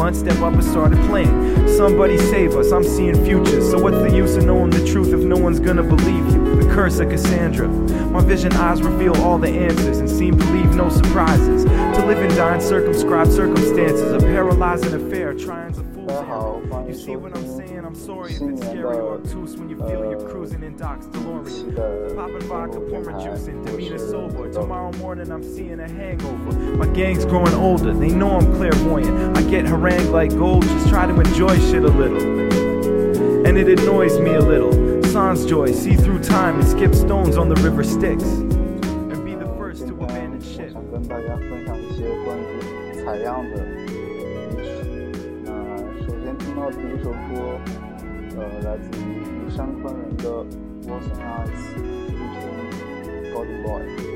lunch, step up and start a playing. Somebody save us, I'm seeing futures. So what's the use of knowing the truth if no one's gonna believe you? The curse of Cassandra. My vision eyes reveal all the answers and seem to leave no surprises. To live and die in circumscribed circumstances, a paralyzing affair, trying to fool. You see what I'm saying? I'm sorry if it's scary or obtuse when you feel you're cruising in Doc's DeLorean. Popping vodka, pouring juice, and demeanor sober. Tomorrow morning, I'm seeing a hangover. My gang's growing older, they know I'm clairvoyant. I get harangued like gold, just try to enjoy shit a little. And it annoys me a little. Sans joy, see through time and skip stones on the river Styx. 来自于山宽人的《Wasn't Eyes》featuring Golden Boy。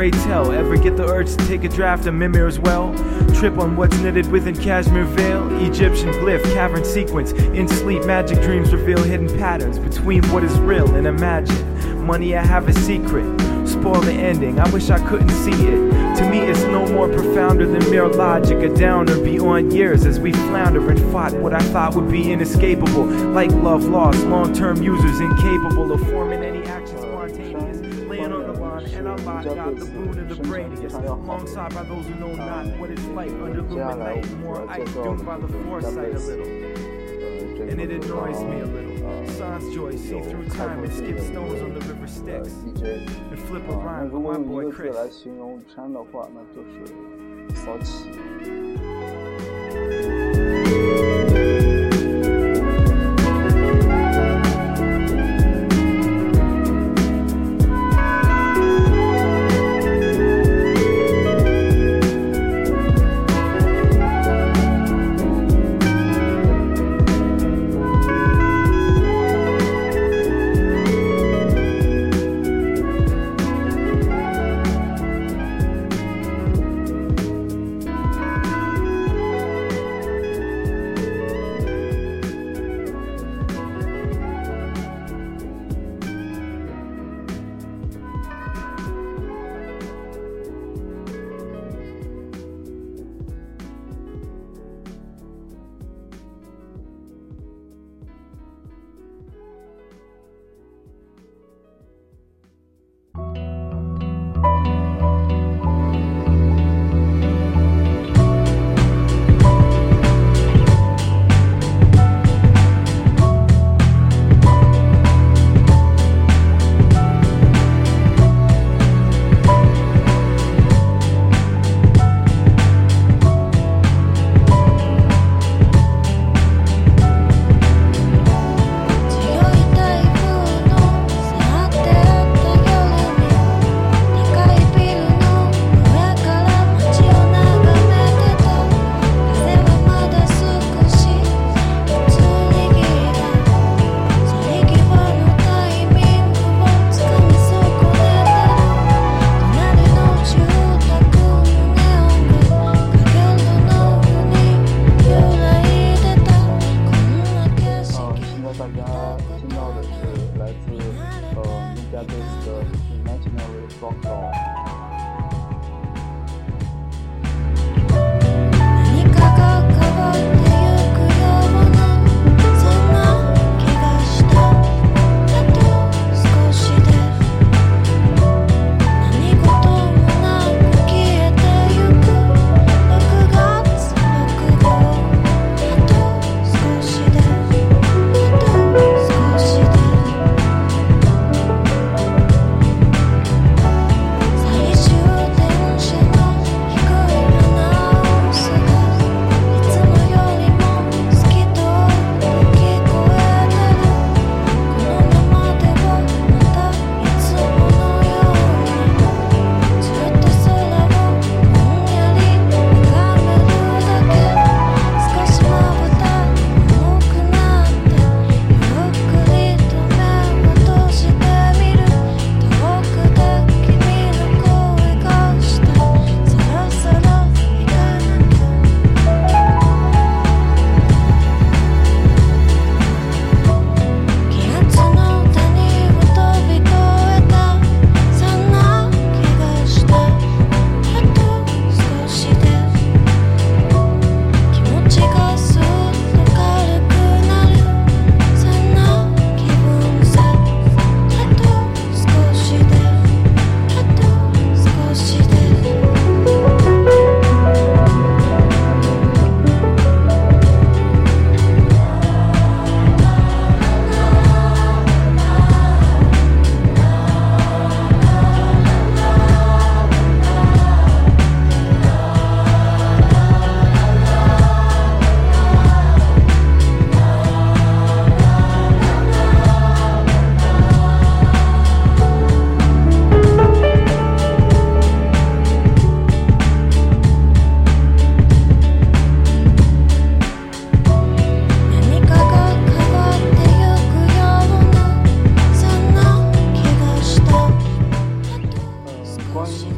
Pray tell, ever get the urge to take a draft of Mimir as well? Trip on what's knitted within cashmere veil? Egyptian glyph, cavern sequence. In sleep, magic dreams reveal hidden patterns between what is real and imagined. Money, I have a secret. Spoil the ending, I wish I couldn't see it. To me, it's no more profounder than mere logic, a downer beyond years as we flounder and fought what I thought would be inescapable. Like love lost, long term users incapable of forming any mind and our body out the boon of the brainiest. Alongside by those who know not what it's like under luminate, more ice doomed by the foresight a little and it annoys me a little. Sans joy, see through time and skip stones on the river Styx and flip a rhyme with my boy Chris. Thoughts.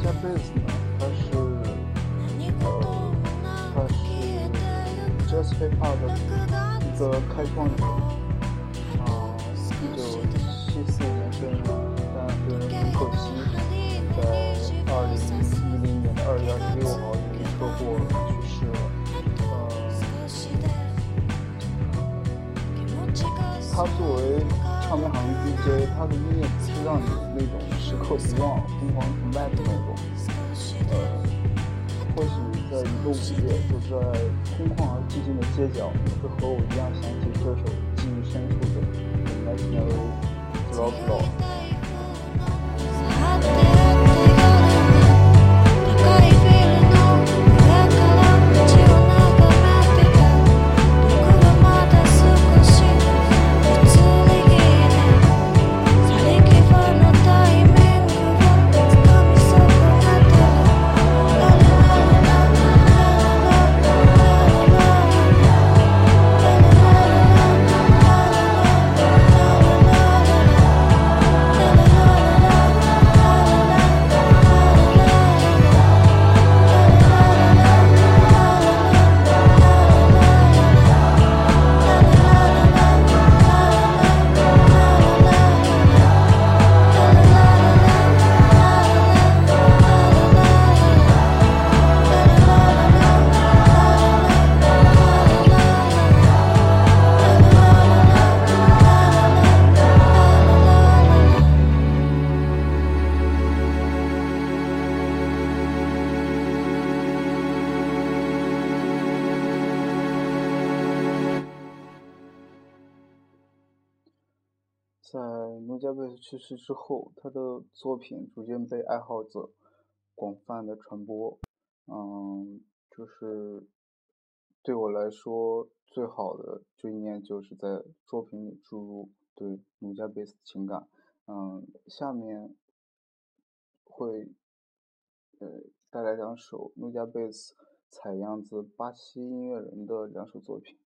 家贝斯呢，他是呃，他是 Jazz Hip Hop 的一个开创者。啊，一九七四年生人，但是很可惜，在二零一零年的二月二十六号因为车祸去世了。呃，他作为唱片行业 DJ，他的音乐不是让你那种时刻不忘、疯狂崇拜的那种。呃，或许在一个午夜，就在空旷而寂静的街角，你会和我一样想起这首记忆深处的《Imaginary Love》。在加贝斯去世之后，他的作品逐渐被爱好者广泛的传播。嗯，就是对我来说，最好的追念就是在作品里注入对努加贝斯的情感。嗯，下面会呃带来两首努加贝斯采样自巴西音乐人的两首作品。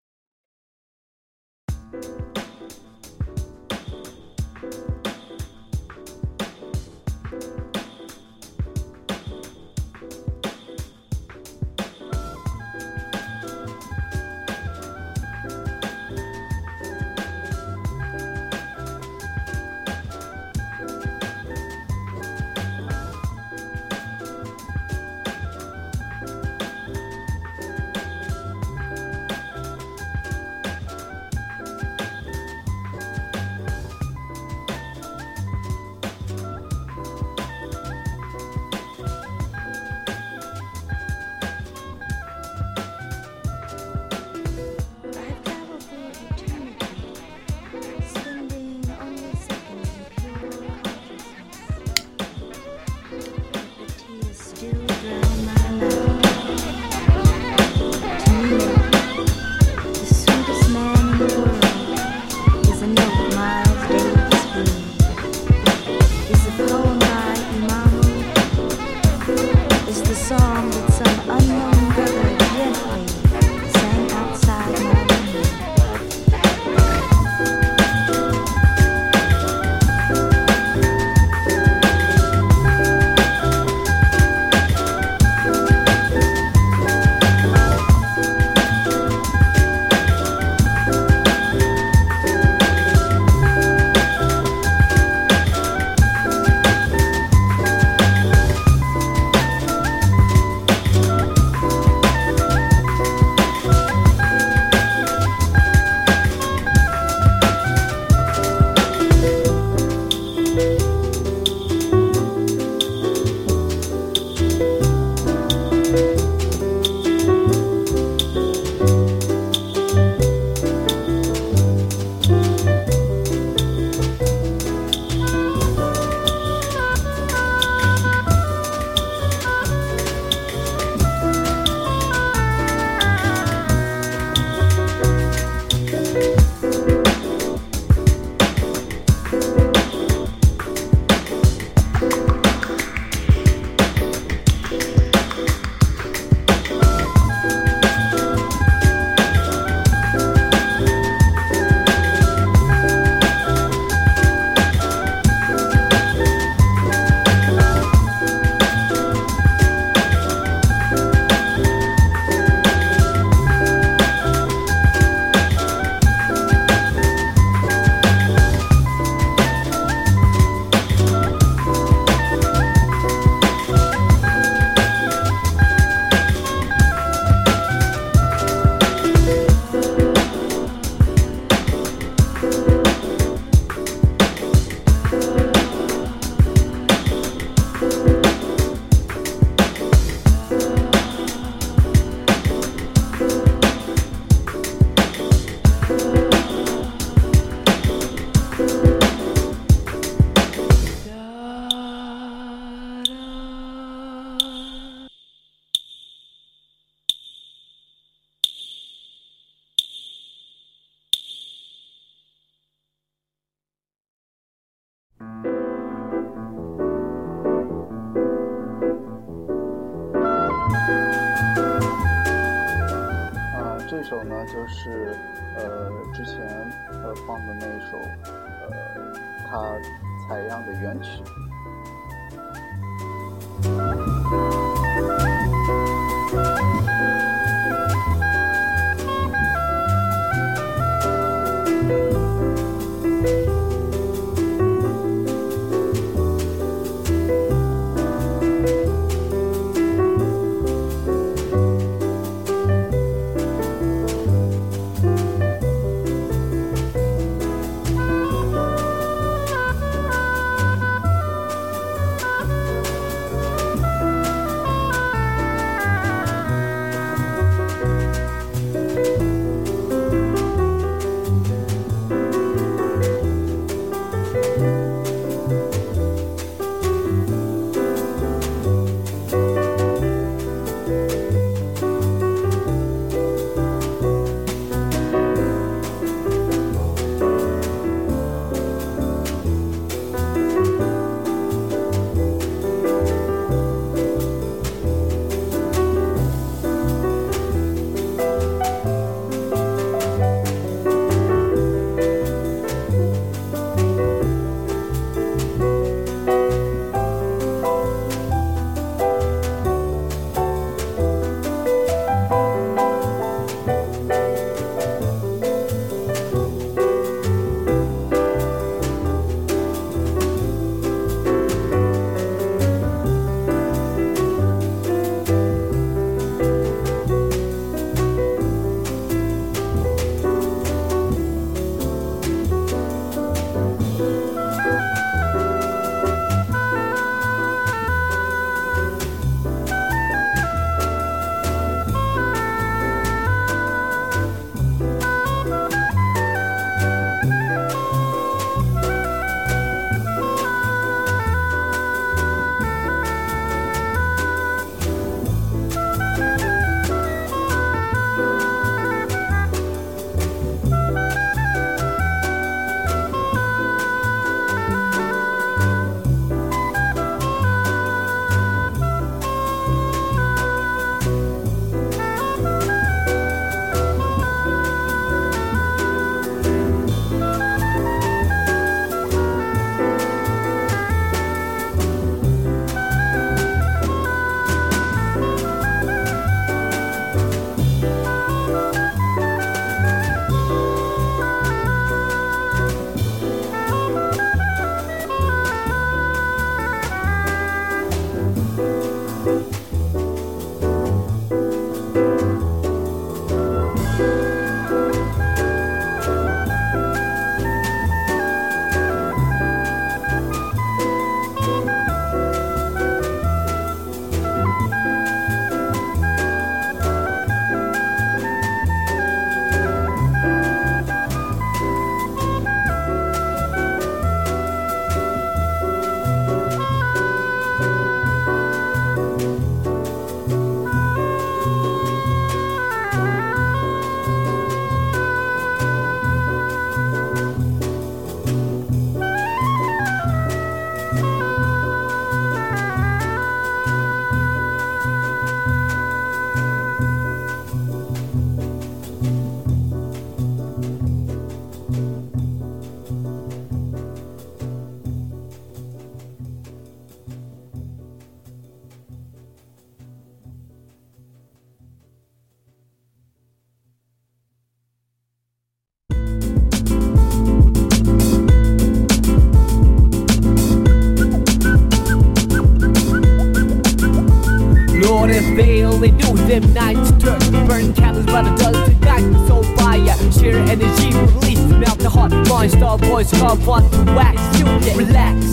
Call want to wax. You get relax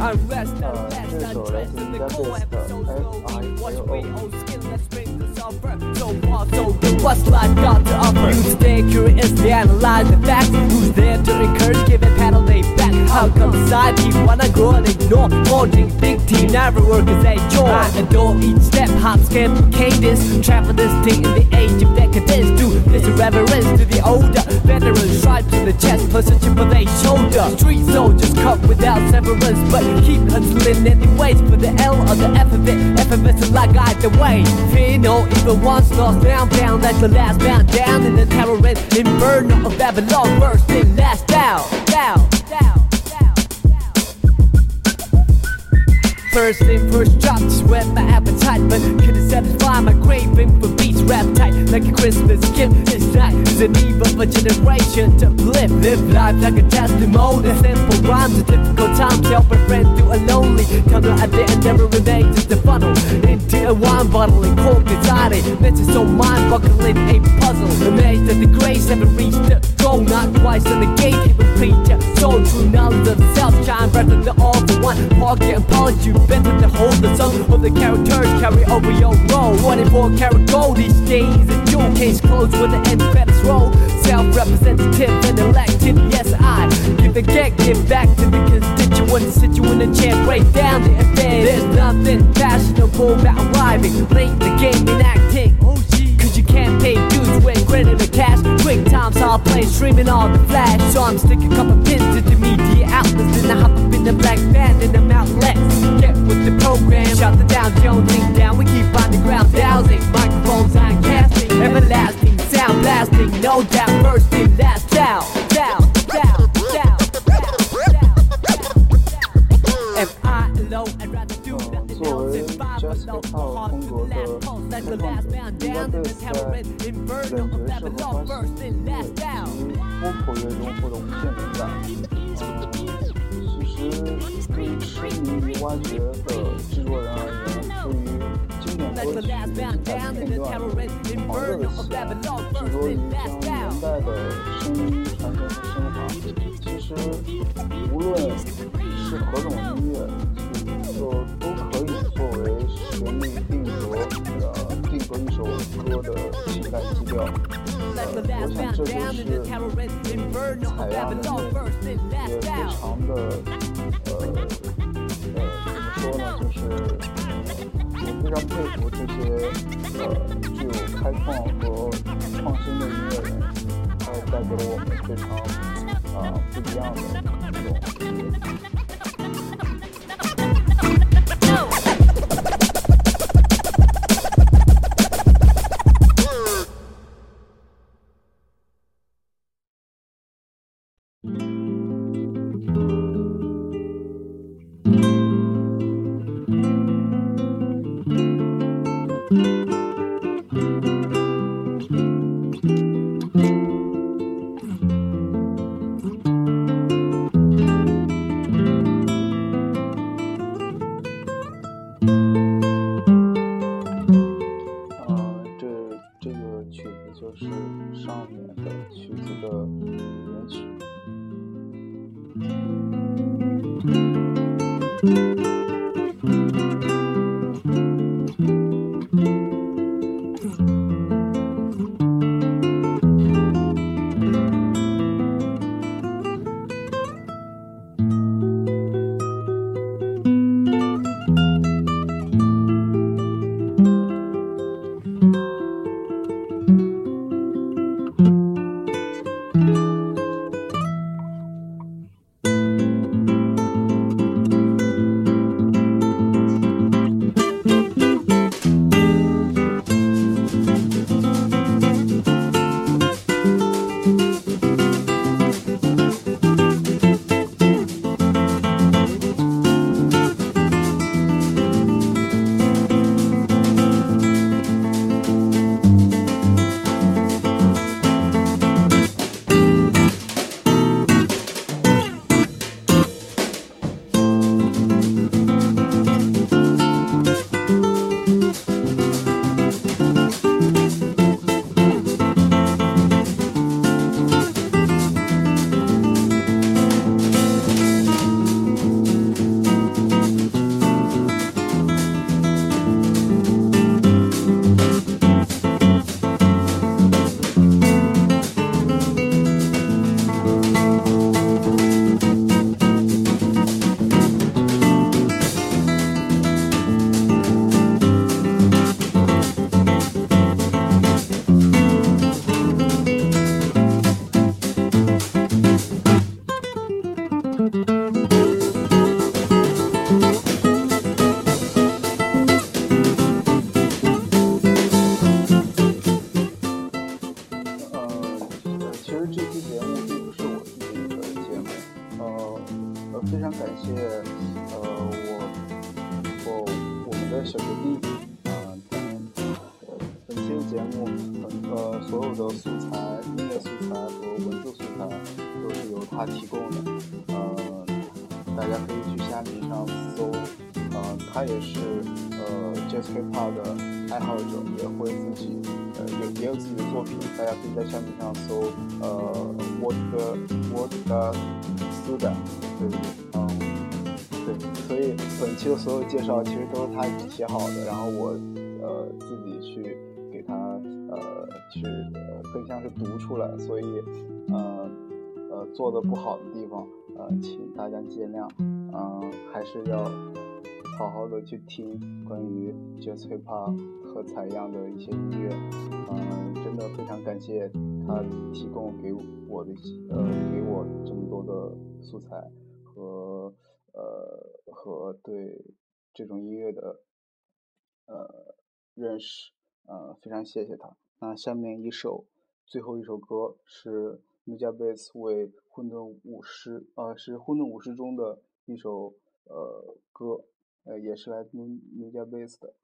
I rest I rest undress in the cold episode slowly watch me old skin. Let's bring the suffer so far so good what's life got to offer you stay curious they analyze the facts. Who's there to encourage? Give it paddle they back. How come society wanna grow and ignore? Holding big team never work as a chore. I adore each step hop skip cadence. Travel this thing in the age of decadence do It's a reverence to the older veterans. Stripes in the chest, position for their shoulder. Street soldiers cut without severance, but keep hustling anyways for the L or the F of it. It's like either way. Fear no evil once lost down, down like the last bound down in the terror and inferno of Babylon. First and last down, down, down. First in, first drop, whet my appetite, but couldn't satisfy my craving for beats. Rap tight like a Christmas gift. This night is an eve of a generation to live. Live life like a testimony. Simple rhymes at difficult times, help a friend through a lonely tunnel. At the end, never remains just a funnel into a wine bottle and inside it. Meant to so mind buckling a puzzle. Amazed that the grace haven't reached the goal, not twice in the gate. Even preacher, so true knowledge of self, shine bright than the all for one. Pocket and you better to hold the sun of the characters carry over your role. 24 karat gold these days, a jewel case closed with the end credits roll. Self representative and elected, yes, I give the get, give back to the constituents. Sit you in a chair, break down the affair. There's nothing fashionable about arriving late the game in acting. Can't pay dues with credit or cash. Quick times, I'll play streaming on the flash. So I'm sticking a couple pins to the media outlets. Then I hop up in the black band in the outlets. Get with the program, shout the Dow Jones thing down. We keep on the ground dowsing. Microphones on casting, everlasting sound blasting. No doubt, first and last down, down, 多帕风格的创者应该会在选角色和发行领域以及脱口中获得无限嗯其实对于痴迷于挖掘的制作人而言对于经典歌曲的片段狂热的喜执着于将年代的声音传承和升华其实无论是何种音乐去都可为旋律定格呃定格一首歌的情感基调呃我想这就是嗯样压的魅力也非常的呃呃怎么说呢就是我非常佩服这些呃具有开创和创新的音乐人他带给了我们非常啊不一样的这种期节目，呃所有的素材、音乐素材和文字素材都是由他提供的，呃，大家可以去虾米上搜，呃，他也是呃 Jazz Hip Hop 的爱好者，也会自己呃也也有自己的作品，大家可以在虾米上搜呃 What the What the Suda，对对对，所以本期的所有介绍其实都是他写好的，然后我呃自己去去更像是读出来，所以呃呃做的不好的地方呃请大家见谅，嗯还是要好好的去听关于 Jazz Hip Hop 和采样的一些音乐，嗯真的非常感谢他提供给我的呃给我这么多的素材和。呃，和对这种音乐的呃认识，呃，非常谢谢他。那下面一首，最后一首歌是 n u j a b a s 为混沌武士，呃，是混沌武士中的一首呃歌，呃，也是来自 n u j a b a s 的。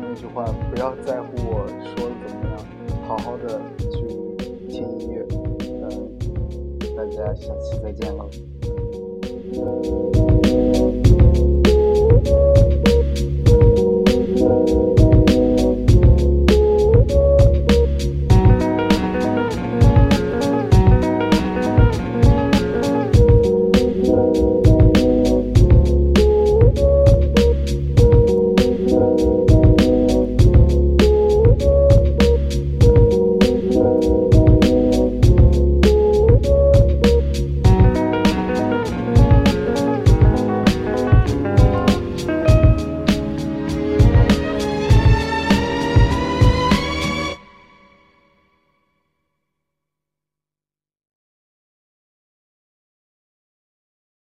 那句话，不要在乎我说的怎么样，好好的去听音乐。嗯，大家下期再见了。